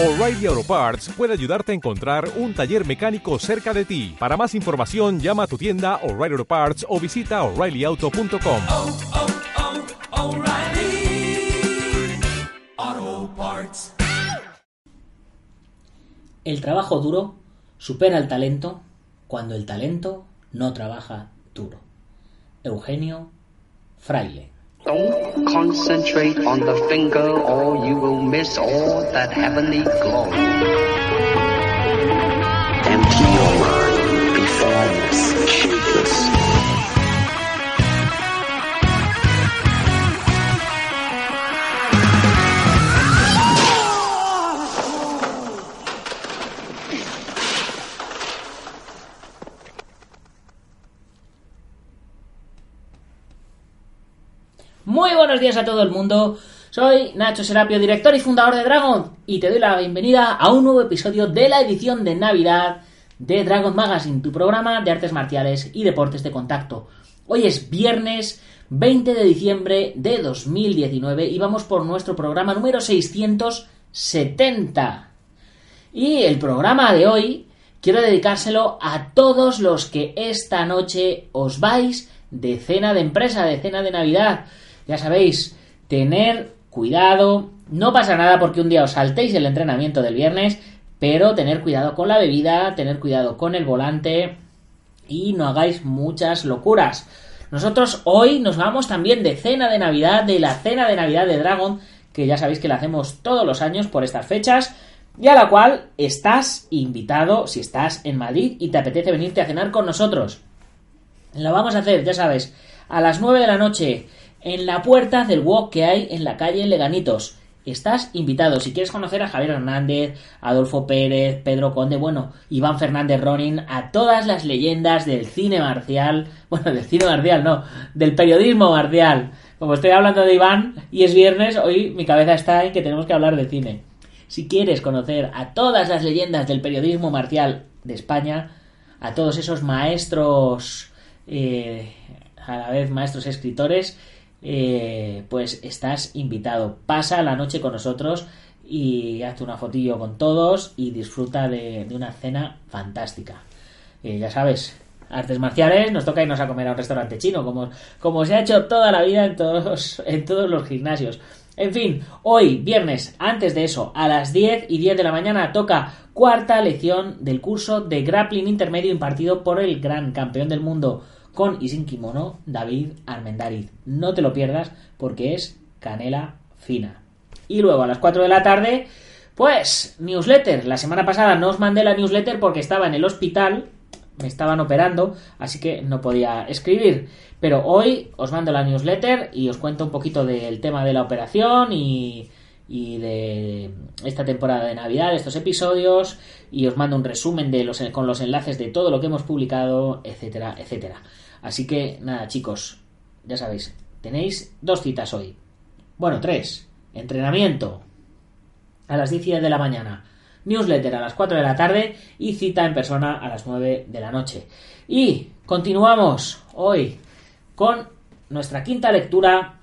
O'Reilly Auto Parts puede ayudarte a encontrar un taller mecánico cerca de ti. Para más información, llama a tu tienda O'Reilly Auto Parts o visita oreillyauto.com. oh, oh, Parts. El trabajo duro supera el talento cuando el talento no trabaja duro. Eugenio Fraile. Don't concentrate on the finger or you will miss all that heavenly glow. Empty your mind, be buenos días a todo el mundo. Soy Nacho Serapio, director y fundador de Dragon, y te doy la bienvenida a un nuevo episodio de la edición de Navidad de Dragon Magazine, tu programa de artes marciales y deportes de contacto. Hoy es viernes 20 de diciembre de 2019 y vamos por nuestro programa número 670. Y el programa de hoy quiero dedicárselo a todos los que esta noche os vais de cena de empresa, de cena de Navidad. Ya sabéis, tener cuidado. No pasa nada porque un día os saltéis el entrenamiento del viernes, pero tener cuidado con la bebida, tener cuidado con el volante y no hagáis muchas locuras. Nosotros hoy nos vamos también de cena de Navidad, de la cena de Navidad de Dragon, que ya sabéis que la hacemos todos los años por estas fechas, y a la cual estás invitado si estás en Madrid y te apetece venirte a cenar con nosotros. Lo vamos a hacer, ya sabes, a las 9 de la noche en la puerta del walk que hay en la calle Leganitos. Estás invitado. Si quieres conocer a Javier Hernández, Adolfo Pérez, Pedro Conde, bueno, Iván Fernández Ronin, a todas las leyendas del cine marcial, bueno, del cine marcial, no, del periodismo marcial. Como estoy hablando de Iván y es viernes, hoy mi cabeza está en que tenemos que hablar de cine. Si quieres conocer a todas las leyendas del periodismo marcial de España, a todos esos maestros, eh, a la vez maestros escritores, eh, pues estás invitado. Pasa la noche con nosotros y hazte una fotillo con todos y disfruta de, una cena fantástica. Eh, ya sabes, artes marciales, nos toca irnos a comer a un restaurante chino, como, como se ha hecho toda la vida en todos, en todos los gimnasios. En fin, hoy, viernes, antes de eso, a las 10 y 10 de la mañana, toca cuarta lección del curso de grappling intermedio impartido por el gran campeón del mundo con y sin kimono, David Armendariz. No te lo pierdas porque es canela fina. Y luego a las 4 de la tarde, pues, newsletter. La semana pasada no os mandé la newsletter porque estaba en el hospital, me estaban operando, así que no podía escribir. Pero hoy os mando la newsletter y os cuento un poquito del tema de la operación y, y de esta temporada de Navidad, de estos episodios, y os mando un resumen de los, con los enlaces de todo lo que hemos publicado, etcétera, etcétera. Así que nada, chicos, ya sabéis, tenéis dos citas hoy. Bueno, tres. Entrenamiento a las 10 y 10 de la mañana. Newsletter a las 4 de la tarde y cita en persona a las 9 de la noche. Y continuamos hoy con nuestra quinta lectura,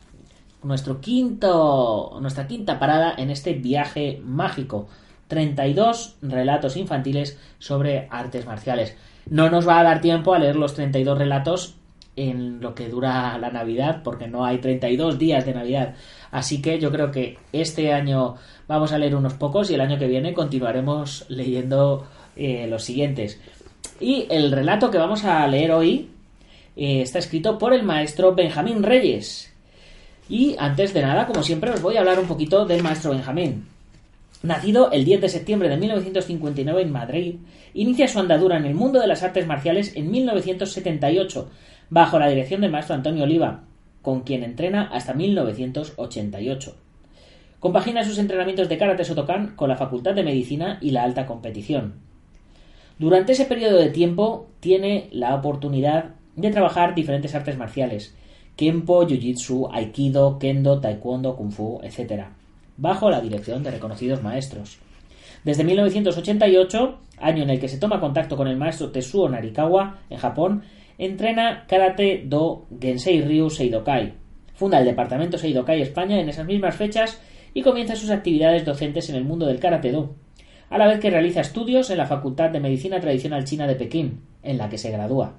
nuestro quinto, nuestra quinta parada en este viaje mágico. 32 relatos infantiles sobre artes marciales. No nos va a dar tiempo a leer los 32 relatos en lo que dura la Navidad, porque no hay 32 días de Navidad. Así que yo creo que este año vamos a leer unos pocos y el año que viene continuaremos leyendo eh, los siguientes. Y el relato que vamos a leer hoy eh, está escrito por el maestro Benjamín Reyes. Y antes de nada, como siempre, os voy a hablar un poquito del maestro Benjamín. Nacido el 10 de septiembre de 1959 en Madrid, inicia su andadura en el mundo de las artes marciales en 1978, bajo la dirección del maestro Antonio Oliva, con quien entrena hasta 1988. Compagina sus entrenamientos de karate Sotokan con la Facultad de Medicina y la alta competición. Durante ese periodo de tiempo tiene la oportunidad de trabajar diferentes artes marciales, Kempo, Jiu-Jitsu, Aikido, Kendo, Taekwondo, Kung Fu, etc., bajo la dirección de reconocidos maestros. Desde 1988, año en el que se toma contacto con el maestro Tetsuo Narikawa en Japón, entrena Karate Do Gensei Ryu Seidokai. Funda el departamento Seidokai España en esas mismas fechas y comienza sus actividades docentes en el mundo del Karate Do, a la vez que realiza estudios en la Facultad de Medicina Tradicional China de Pekín, en la que se gradúa.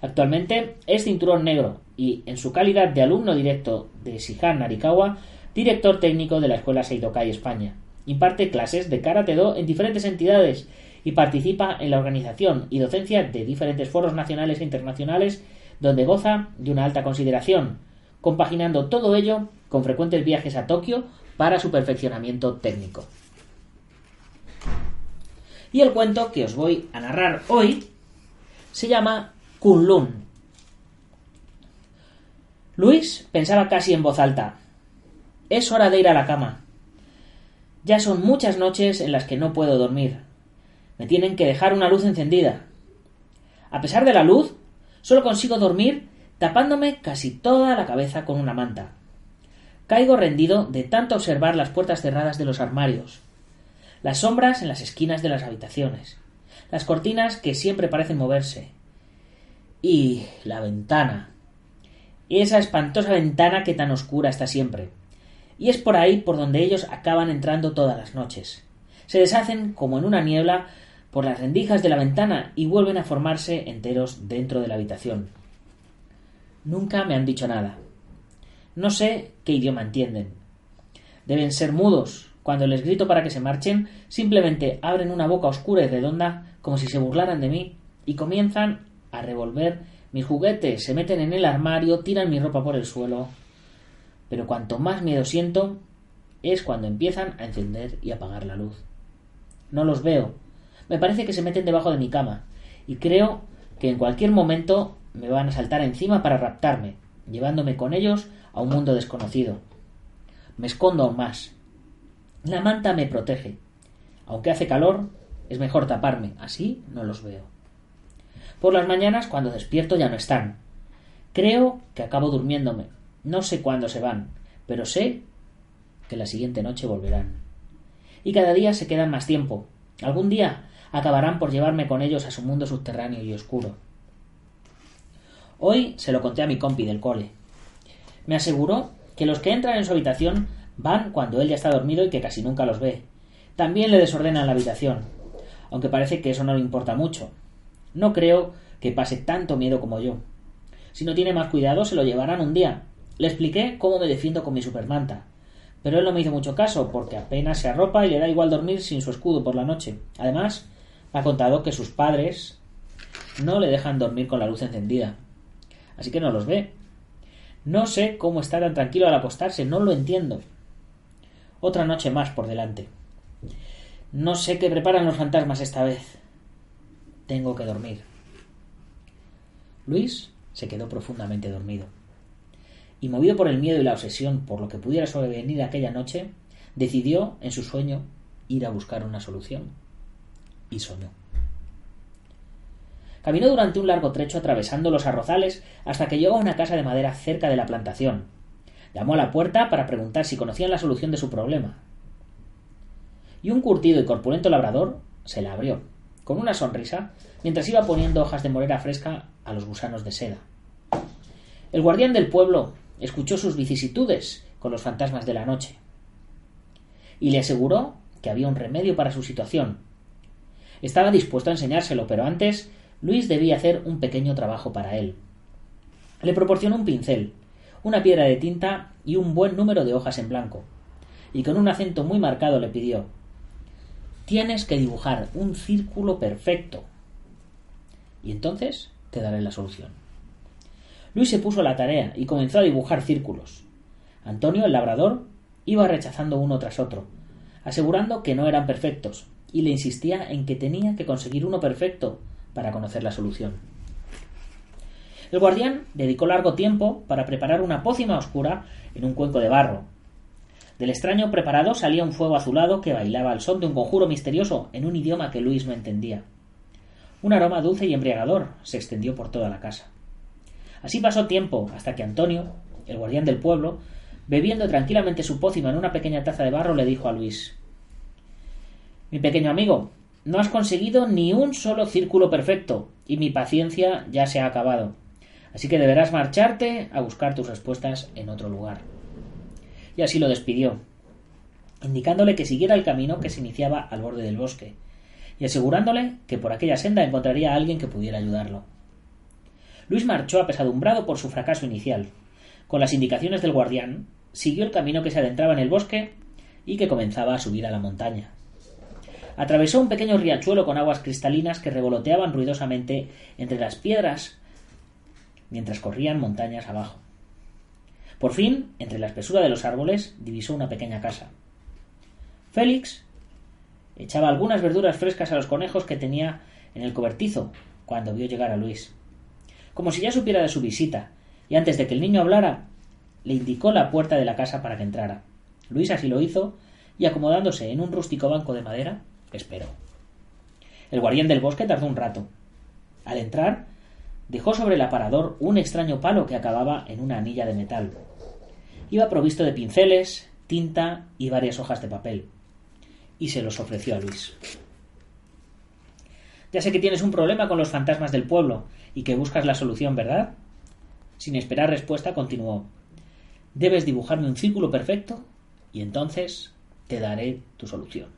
Actualmente es cinturón negro y, en su calidad de alumno directo de Shihan Narikawa, director técnico de la Escuela Seidokai España. Imparte clases de Karate Do en diferentes entidades y participa en la organización y docencia de diferentes foros nacionales e internacionales donde goza de una alta consideración, compaginando todo ello con frecuentes viajes a Tokio para su perfeccionamiento técnico. Y el cuento que os voy a narrar hoy se llama Kunlun. Luis pensaba casi en voz alta. Es hora de ir a la cama. Ya son muchas noches en las que no puedo dormir. Me tienen que dejar una luz encendida. A pesar de la luz, solo consigo dormir tapándome casi toda la cabeza con una manta. Caigo rendido de tanto observar las puertas cerradas de los armarios, las sombras en las esquinas de las habitaciones, las cortinas que siempre parecen moverse, y la ventana. Esa espantosa ventana que tan oscura está siempre. Y es por ahí por donde ellos acaban entrando todas las noches. Se deshacen como en una niebla por las rendijas de la ventana y vuelven a formarse enteros dentro de la habitación. Nunca me han dicho nada. No sé qué idioma entienden. Deben ser mudos. Cuando les grito para que se marchen, simplemente abren una boca oscura y redonda como si se burlaran de mí y comienzan a revolver mis juguetes, se meten en el armario, tiran mi ropa por el suelo. Pero cuanto más miedo siento es cuando empiezan a encender y apagar la luz. No los veo. Me parece que se meten debajo de mi cama y creo que en cualquier momento me van a saltar encima para raptarme, llevándome con ellos a un mundo desconocido. Me escondo aún más. La manta me protege. Aunque hace calor, es mejor taparme, así no los veo. Por las mañanas, cuando despierto, ya no están. Creo que acabo durmiéndome. No sé cuándo se van, pero sé que la siguiente noche volverán. Y cada día se quedan más tiempo. Algún día acabarán por llevarme con ellos a su mundo subterráneo y oscuro. Hoy se lo conté a mi compi del cole. Me aseguró que los que entran en su habitación van cuando él ya está dormido y que casi nunca los ve. También le desordenan la habitación, aunque parece que eso no le importa mucho. No creo que pase tanto miedo como yo. Si no tiene más cuidado, se lo llevarán un día. Le expliqué cómo me defiendo con mi supermanta. Pero él no me hizo mucho caso, porque apenas se arropa y le da igual dormir sin su escudo por la noche. Además, ha contado que sus padres no le dejan dormir con la luz encendida. Así que no los ve. No sé cómo está tan tranquilo al acostarse, no lo entiendo. Otra noche más por delante. No sé qué preparan los fantasmas esta vez. Tengo que dormir. Luis se quedó profundamente dormido. Y movido por el miedo y la obsesión por lo que pudiera sobrevenir aquella noche, decidió, en su sueño, ir a buscar una solución. Y soñó. Caminó durante un largo trecho atravesando los arrozales hasta que llegó a una casa de madera cerca de la plantación. Llamó a la puerta para preguntar si conocían la solución de su problema. Y un curtido y corpulento labrador se la abrió con una sonrisa, mientras iba poniendo hojas de morera fresca a los gusanos de seda. El guardián del pueblo escuchó sus vicisitudes con los fantasmas de la noche y le aseguró que había un remedio para su situación. Estaba dispuesto a enseñárselo, pero antes Luis debía hacer un pequeño trabajo para él. Le proporcionó un pincel, una piedra de tinta y un buen número de hojas en blanco, y con un acento muy marcado le pidió Tienes que dibujar un círculo perfecto. Y entonces te daré la solución. Luis se puso a la tarea y comenzó a dibujar círculos. Antonio, el labrador, iba rechazando uno tras otro, asegurando que no eran perfectos, y le insistía en que tenía que conseguir uno perfecto para conocer la solución. El guardián dedicó largo tiempo para preparar una pócima oscura en un cuenco de barro, del extraño preparado salía un fuego azulado que bailaba al son de un conjuro misterioso en un idioma que Luis no entendía. Un aroma dulce y embriagador se extendió por toda la casa. Así pasó tiempo hasta que Antonio, el guardián del pueblo, bebiendo tranquilamente su pócima en una pequeña taza de barro, le dijo a Luis Mi pequeño amigo, no has conseguido ni un solo círculo perfecto, y mi paciencia ya se ha acabado. Así que deberás marcharte a buscar tus respuestas en otro lugar y así lo despidió. indicándole que siguiera el camino que se iniciaba al borde del bosque, y asegurándole que por aquella senda encontraría a alguien que pudiera ayudarlo. Luis marchó apesadumbrado por su fracaso inicial. Con las indicaciones del guardián, siguió el camino que se adentraba en el bosque y que comenzaba a subir a la montaña. Atravesó un pequeño riachuelo con aguas cristalinas que revoloteaban ruidosamente entre las piedras mientras corrían montañas abajo. Por fin, entre la espesura de los árboles, divisó una pequeña casa. Félix echaba algunas verduras frescas a los conejos que tenía en el cobertizo cuando vio llegar a Luis. Como si ya supiera de su visita, y antes de que el niño hablara, le indicó la puerta de la casa para que entrara. Luis así lo hizo, y acomodándose en un rústico banco de madera, esperó. El guardián del bosque tardó un rato. Al entrar, dejó sobre el aparador un extraño palo que acababa en una anilla de metal. Iba provisto de pinceles, tinta y varias hojas de papel, y se los ofreció a Luis. Ya sé que tienes un problema con los fantasmas del pueblo y que buscas la solución, ¿verdad? Sin esperar respuesta, continuó. Debes dibujarme un círculo perfecto y entonces te daré tu solución.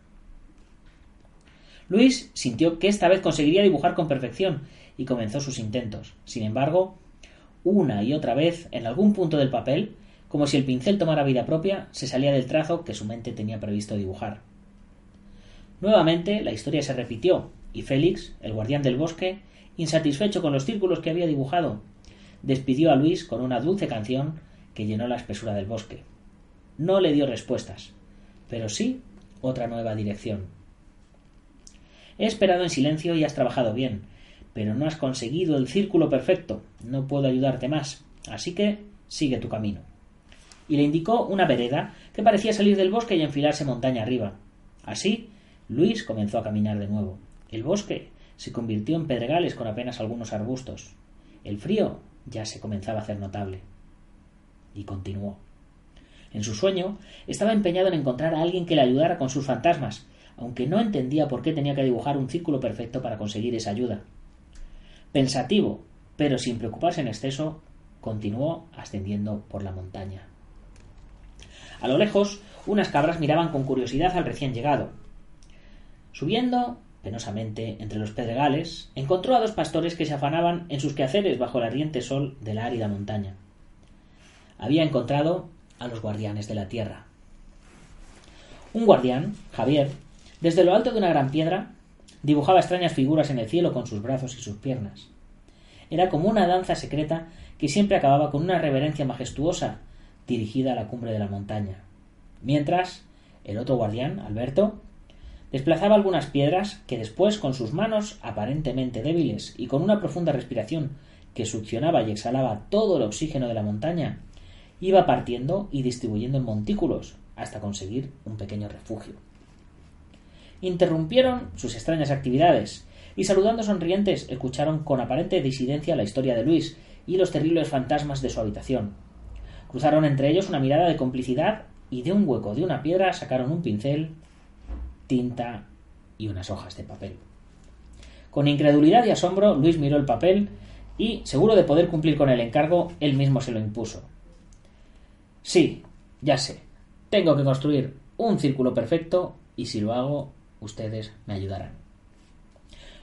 Luis sintió que esta vez conseguiría dibujar con perfección y comenzó sus intentos. Sin embargo, una y otra vez, en algún punto del papel, como si el pincel tomara vida propia, se salía del trazo que su mente tenía previsto dibujar. Nuevamente la historia se repitió, y Félix, el guardián del bosque, insatisfecho con los círculos que había dibujado, despidió a Luis con una dulce canción que llenó la espesura del bosque. No le dio respuestas, pero sí otra nueva dirección. He esperado en silencio y has trabajado bien, pero no has conseguido el círculo perfecto. No puedo ayudarte más, así que sigue tu camino. Y le indicó una vereda que parecía salir del bosque y enfilarse montaña arriba. Así, Luis comenzó a caminar de nuevo. El bosque se convirtió en pedregales con apenas algunos arbustos. El frío ya se comenzaba a hacer notable. Y continuó. En su sueño estaba empeñado en encontrar a alguien que le ayudara con sus fantasmas, aunque no entendía por qué tenía que dibujar un círculo perfecto para conseguir esa ayuda. Pensativo, pero sin preocuparse en exceso, continuó ascendiendo por la montaña. A lo lejos, unas cabras miraban con curiosidad al recién llegado. Subiendo penosamente entre los pedregales, encontró a dos pastores que se afanaban en sus quehaceres bajo el ardiente sol de la árida montaña. Había encontrado a los guardianes de la tierra. Un guardián, Javier, desde lo alto de una gran piedra, dibujaba extrañas figuras en el cielo con sus brazos y sus piernas. Era como una danza secreta que siempre acababa con una reverencia majestuosa dirigida a la cumbre de la montaña. Mientras, el otro guardián, Alberto, desplazaba algunas piedras que después, con sus manos aparentemente débiles y con una profunda respiración que succionaba y exhalaba todo el oxígeno de la montaña, iba partiendo y distribuyendo en montículos hasta conseguir un pequeño refugio. Interrumpieron sus extrañas actividades y saludando sonrientes escucharon con aparente disidencia la historia de Luis y los terribles fantasmas de su habitación. Cruzaron entre ellos una mirada de complicidad y de un hueco de una piedra sacaron un pincel, tinta y unas hojas de papel. Con incredulidad y asombro, Luis miró el papel y, seguro de poder cumplir con el encargo, él mismo se lo impuso. Sí, ya sé. Tengo que construir un círculo perfecto y si lo hago, ustedes me ayudarán.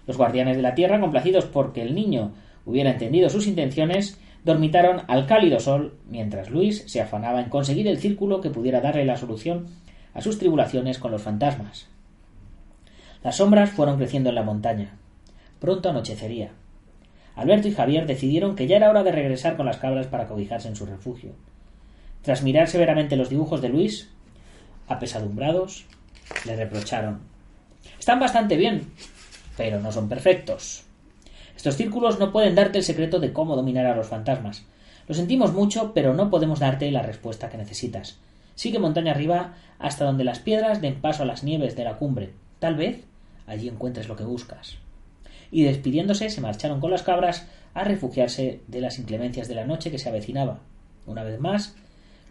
Los guardianes de la tierra, complacidos porque el niño hubiera entendido sus intenciones, dormitaron al cálido sol mientras Luis se afanaba en conseguir el círculo que pudiera darle la solución a sus tribulaciones con los fantasmas. Las sombras fueron creciendo en la montaña. Pronto anochecería. Alberto y Javier decidieron que ya era hora de regresar con las cabras para cobijarse en su refugio. Tras mirar severamente los dibujos de Luis, apesadumbrados, le reprocharon Están bastante bien, pero no son perfectos. Estos círculos no pueden darte el secreto de cómo dominar a los fantasmas. Lo sentimos mucho, pero no podemos darte la respuesta que necesitas. Sigue montaña arriba hasta donde las piedras den paso a las nieves de la cumbre. Tal vez allí encuentres lo que buscas. Y despidiéndose se marcharon con las cabras a refugiarse de las inclemencias de la noche que se avecinaba. Una vez más,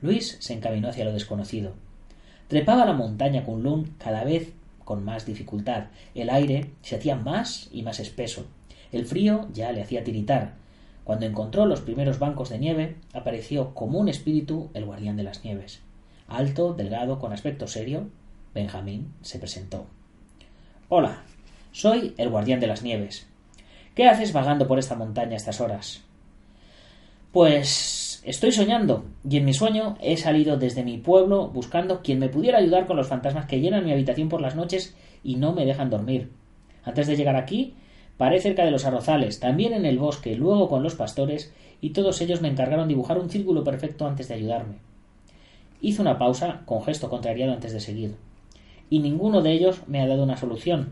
Luis se encaminó hacia lo desconocido. Trepaba la montaña Kunlun cada vez con más dificultad. El aire se hacía más y más espeso. El frío ya le hacía tiritar. Cuando encontró los primeros bancos de nieve, apareció como un espíritu el guardián de las nieves. Alto, delgado, con aspecto serio, Benjamín se presentó. Hola, soy el guardián de las nieves. ¿Qué haces vagando por esta montaña a estas horas? Pues estoy soñando, y en mi sueño he salido desde mi pueblo buscando quien me pudiera ayudar con los fantasmas que llenan mi habitación por las noches y no me dejan dormir. Antes de llegar aquí, paré cerca de los arrozales, también en el bosque, luego con los pastores, y todos ellos me encargaron dibujar un círculo perfecto antes de ayudarme. Hice una pausa, con gesto contrariado antes de seguir. Y ninguno de ellos me ha dado una solución,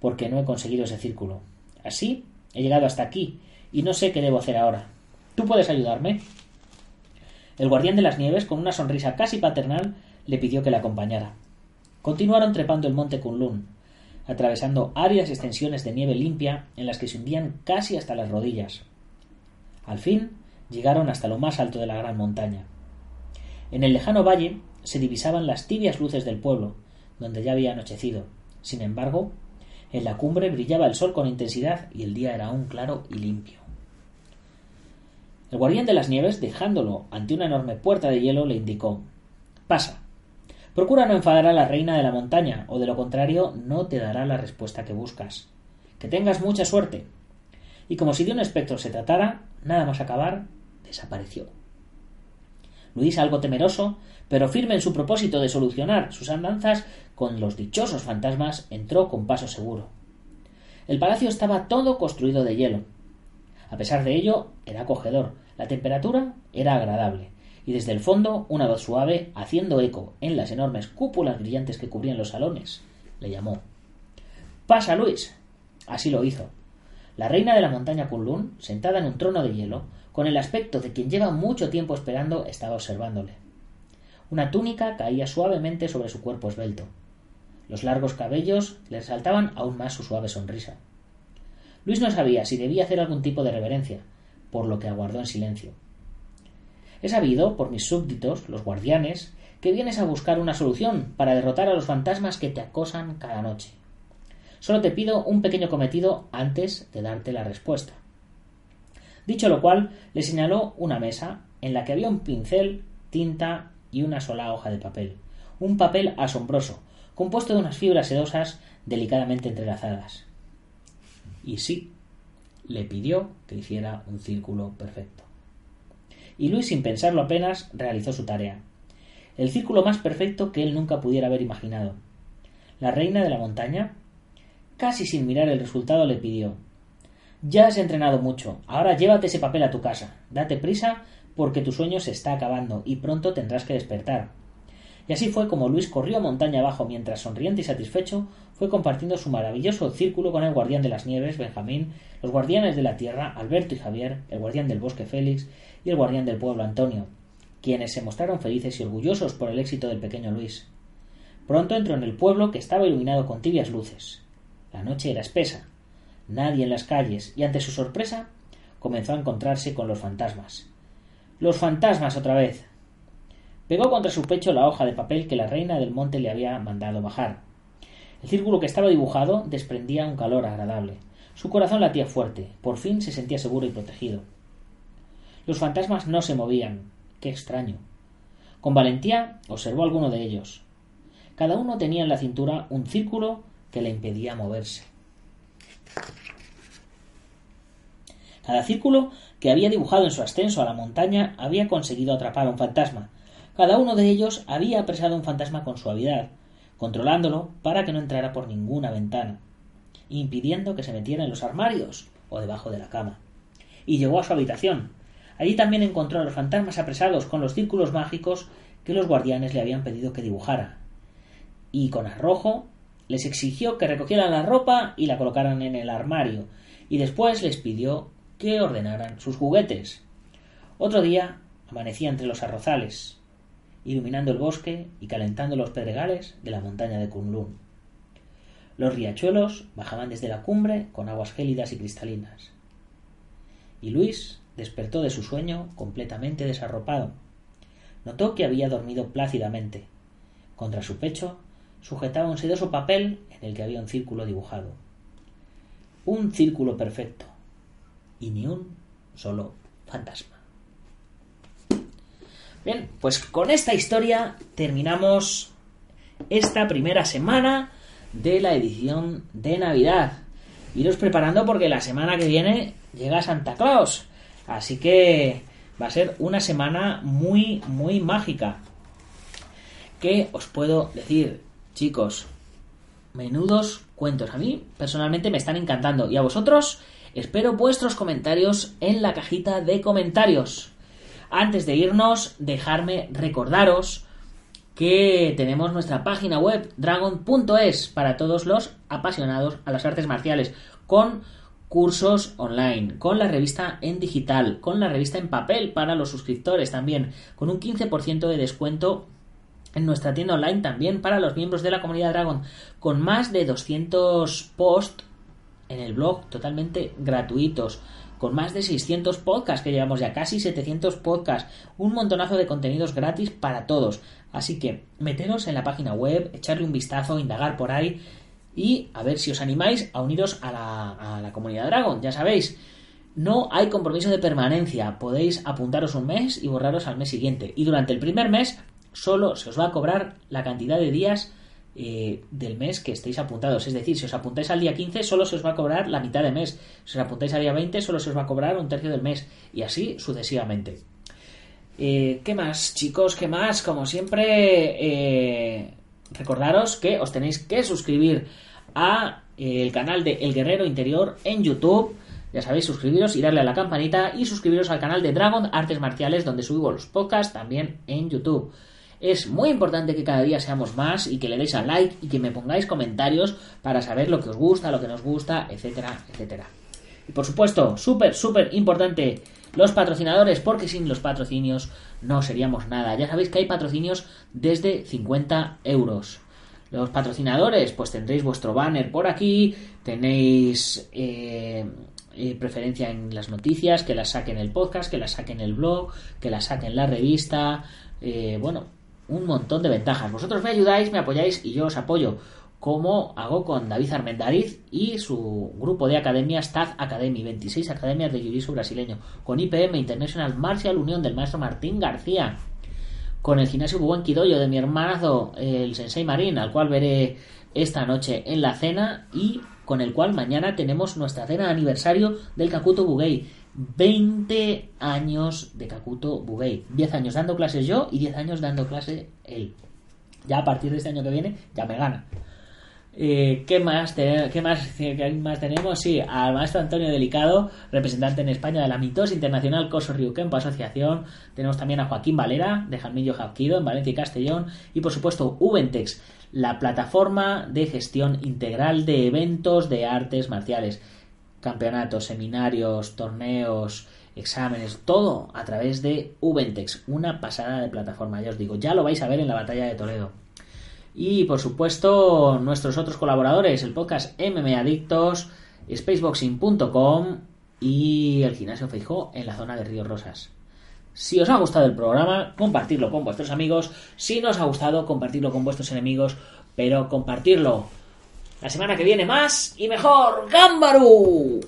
porque no he conseguido ese círculo. Así, he llegado hasta aquí, y no sé qué debo hacer ahora. ¿Tú puedes ayudarme? El guardián de las nieves, con una sonrisa casi paternal, le pidió que le acompañara. Continuaron trepando el monte Kunlun, atravesando áreas extensiones de nieve limpia en las que se hundían casi hasta las rodillas. Al fin llegaron hasta lo más alto de la gran montaña. En el lejano valle se divisaban las tibias luces del pueblo, donde ya había anochecido. Sin embargo, en la cumbre brillaba el sol con intensidad y el día era aún claro y limpio. El guardián de las nieves, dejándolo ante una enorme puerta de hielo, le indicó Pasa. Procura no enfadar a la reina de la montaña, o de lo contrario no te dará la respuesta que buscas. Que tengas mucha suerte. Y como si de un espectro se tratara, nada más acabar, desapareció. Luis, algo temeroso, pero firme en su propósito de solucionar sus andanzas con los dichosos fantasmas, entró con paso seguro. El palacio estaba todo construido de hielo, a pesar de ello, era acogedor. La temperatura era agradable. Y desde el fondo, una voz suave, haciendo eco en las enormes cúpulas brillantes que cubrían los salones, le llamó. Pasa, Luis. Así lo hizo. La reina de la montaña Kunlun, sentada en un trono de hielo, con el aspecto de quien lleva mucho tiempo esperando, estaba observándole. Una túnica caía suavemente sobre su cuerpo esbelto. Los largos cabellos le resaltaban aún más su suave sonrisa. Luis no sabía si debía hacer algún tipo de reverencia, por lo que aguardó en silencio. He sabido, por mis súbditos, los guardianes, que vienes a buscar una solución para derrotar a los fantasmas que te acosan cada noche. Solo te pido un pequeño cometido antes de darte la respuesta. Dicho lo cual, le señaló una mesa en la que había un pincel, tinta y una sola hoja de papel. Un papel asombroso, compuesto de unas fibras sedosas delicadamente entrelazadas. Y sí, le pidió que hiciera un círculo perfecto. Y Luis, sin pensarlo apenas, realizó su tarea. El círculo más perfecto que él nunca pudiera haber imaginado. La reina de la montaña, casi sin mirar el resultado, le pidió Ya has entrenado mucho, ahora llévate ese papel a tu casa. Date prisa porque tu sueño se está acabando y pronto tendrás que despertar. Y así fue como Luis corrió montaña abajo mientras, sonriente y satisfecho, fue compartiendo su maravilloso círculo con el guardián de las nieves, Benjamín, los guardianes de la tierra, Alberto y Javier, el guardián del bosque Félix y el guardián del pueblo Antonio, quienes se mostraron felices y orgullosos por el éxito del pequeño Luis. Pronto entró en el pueblo que estaba iluminado con tibias luces. La noche era espesa, nadie en las calles, y ante su sorpresa comenzó a encontrarse con los fantasmas. Los fantasmas otra vez. Pegó contra su pecho la hoja de papel que la reina del monte le había mandado bajar. El círculo que estaba dibujado desprendía un calor agradable. Su corazón latía fuerte. Por fin se sentía seguro y protegido. Los fantasmas no se movían. Qué extraño. Con valentía observó alguno de ellos. Cada uno tenía en la cintura un círculo que le impedía moverse. Cada círculo que había dibujado en su ascenso a la montaña había conseguido atrapar a un fantasma, cada uno de ellos había apresado un fantasma con suavidad, controlándolo para que no entrara por ninguna ventana, impidiendo que se metiera en los armarios o debajo de la cama. Y llegó a su habitación. Allí también encontró a los fantasmas apresados con los círculos mágicos que los guardianes le habían pedido que dibujara. Y con arrojo les exigió que recogieran la ropa y la colocaran en el armario, y después les pidió que ordenaran sus juguetes. Otro día amanecía entre los arrozales, iluminando el bosque y calentando los pedregales de la montaña de Kunlun. Los riachuelos bajaban desde la cumbre con aguas gélidas y cristalinas. Y Luis despertó de su sueño completamente desarropado. Notó que había dormido plácidamente. Contra su pecho sujetaba un sedoso papel en el que había un círculo dibujado. Un círculo perfecto. Y ni un solo fantasma. Bien, pues con esta historia terminamos esta primera semana de la edición de Navidad. Iros preparando porque la semana que viene llega Santa Claus. Así que va a ser una semana muy, muy mágica. ¿Qué os puedo decir, chicos? Menudos cuentos. A mí personalmente me están encantando. Y a vosotros espero vuestros comentarios en la cajita de comentarios. Antes de irnos, dejarme recordaros que tenemos nuestra página web dragon.es para todos los apasionados a las artes marciales con cursos online, con la revista en digital, con la revista en papel para los suscriptores también, con un 15% de descuento en nuestra tienda online también para los miembros de la comunidad Dragon, con más de 200 posts en el blog totalmente gratuitos, con más de 600 podcasts que llevamos ya, casi 700 podcasts, un montonazo de contenidos gratis para todos. Así que meteros en la página web, echarle un vistazo, indagar por ahí y a ver si os animáis a uniros a la, a la comunidad Dragon. Ya sabéis, no hay compromiso de permanencia. Podéis apuntaros un mes y borraros al mes siguiente. Y durante el primer mes solo se os va a cobrar la cantidad de días eh, del mes que estéis apuntados. Es decir, si os apuntáis al día 15, solo se os va a cobrar la mitad de mes. Si os apuntáis al día 20, solo se os va a cobrar un tercio del mes. Y así sucesivamente. Eh, ¿Qué más, chicos? ¿Qué más? Como siempre, eh, recordaros que os tenéis que suscribir a el canal de El Guerrero Interior en YouTube. Ya sabéis, suscribiros y darle a la campanita y suscribiros al canal de Dragon Artes Marciales donde subo los podcasts también en YouTube. Es muy importante que cada día seamos más y que le deis al like y que me pongáis comentarios para saber lo que os gusta, lo que nos gusta, etcétera, etcétera. Y por supuesto, súper, súper importante, los patrocinadores, porque sin los patrocinios no seríamos nada. Ya sabéis que hay patrocinios desde 50 euros. Los patrocinadores, pues tendréis vuestro banner por aquí, tenéis eh, eh, preferencia en las noticias, que las saquen el podcast, que las saquen el blog, que las saquen la revista. Eh, bueno, un montón de ventajas. Vosotros me ayudáis, me apoyáis y yo os apoyo, como hago con David Armendariz y su grupo de academias TAF Academy, 26 academias de jiu brasileño, con IPM International Martial Unión del maestro Martín García, con el gimnasio Buen Quidoyo de mi hermanazo, el Sensei Marín, al cual veré esta noche en la cena y con el cual mañana tenemos nuestra cena de aniversario del Kakuto Bugei 20 años de Kakuto Bugei. 10 años dando clases yo y 10 años dando clase él. Ya a partir de este año que viene ya me gana. Eh, ¿qué, más qué, más, ¿Qué más tenemos? Sí, al maestro Antonio Delicado, representante en España de la Mitos Internacional Coso Ryukenpo Asociación. Tenemos también a Joaquín Valera, de Jamillo Japquido, en Valencia y Castellón. Y por supuesto, Ubentex, la plataforma de gestión integral de eventos de artes marciales campeonatos, seminarios, torneos, exámenes, todo a través de Ubentex, una pasada de plataforma, ya os digo, ya lo vais a ver en la batalla de Toledo. Y por supuesto, nuestros otros colaboradores, el podcast MM Adictos, spaceboxing.com y el gimnasio Feijó en la zona de Río Rosas. Si os ha gustado el programa, compartirlo con vuestros amigos. Si no os ha gustado, compartirlo con vuestros enemigos, pero compartirlo la semana que viene más y mejor. ¡Gámbaru!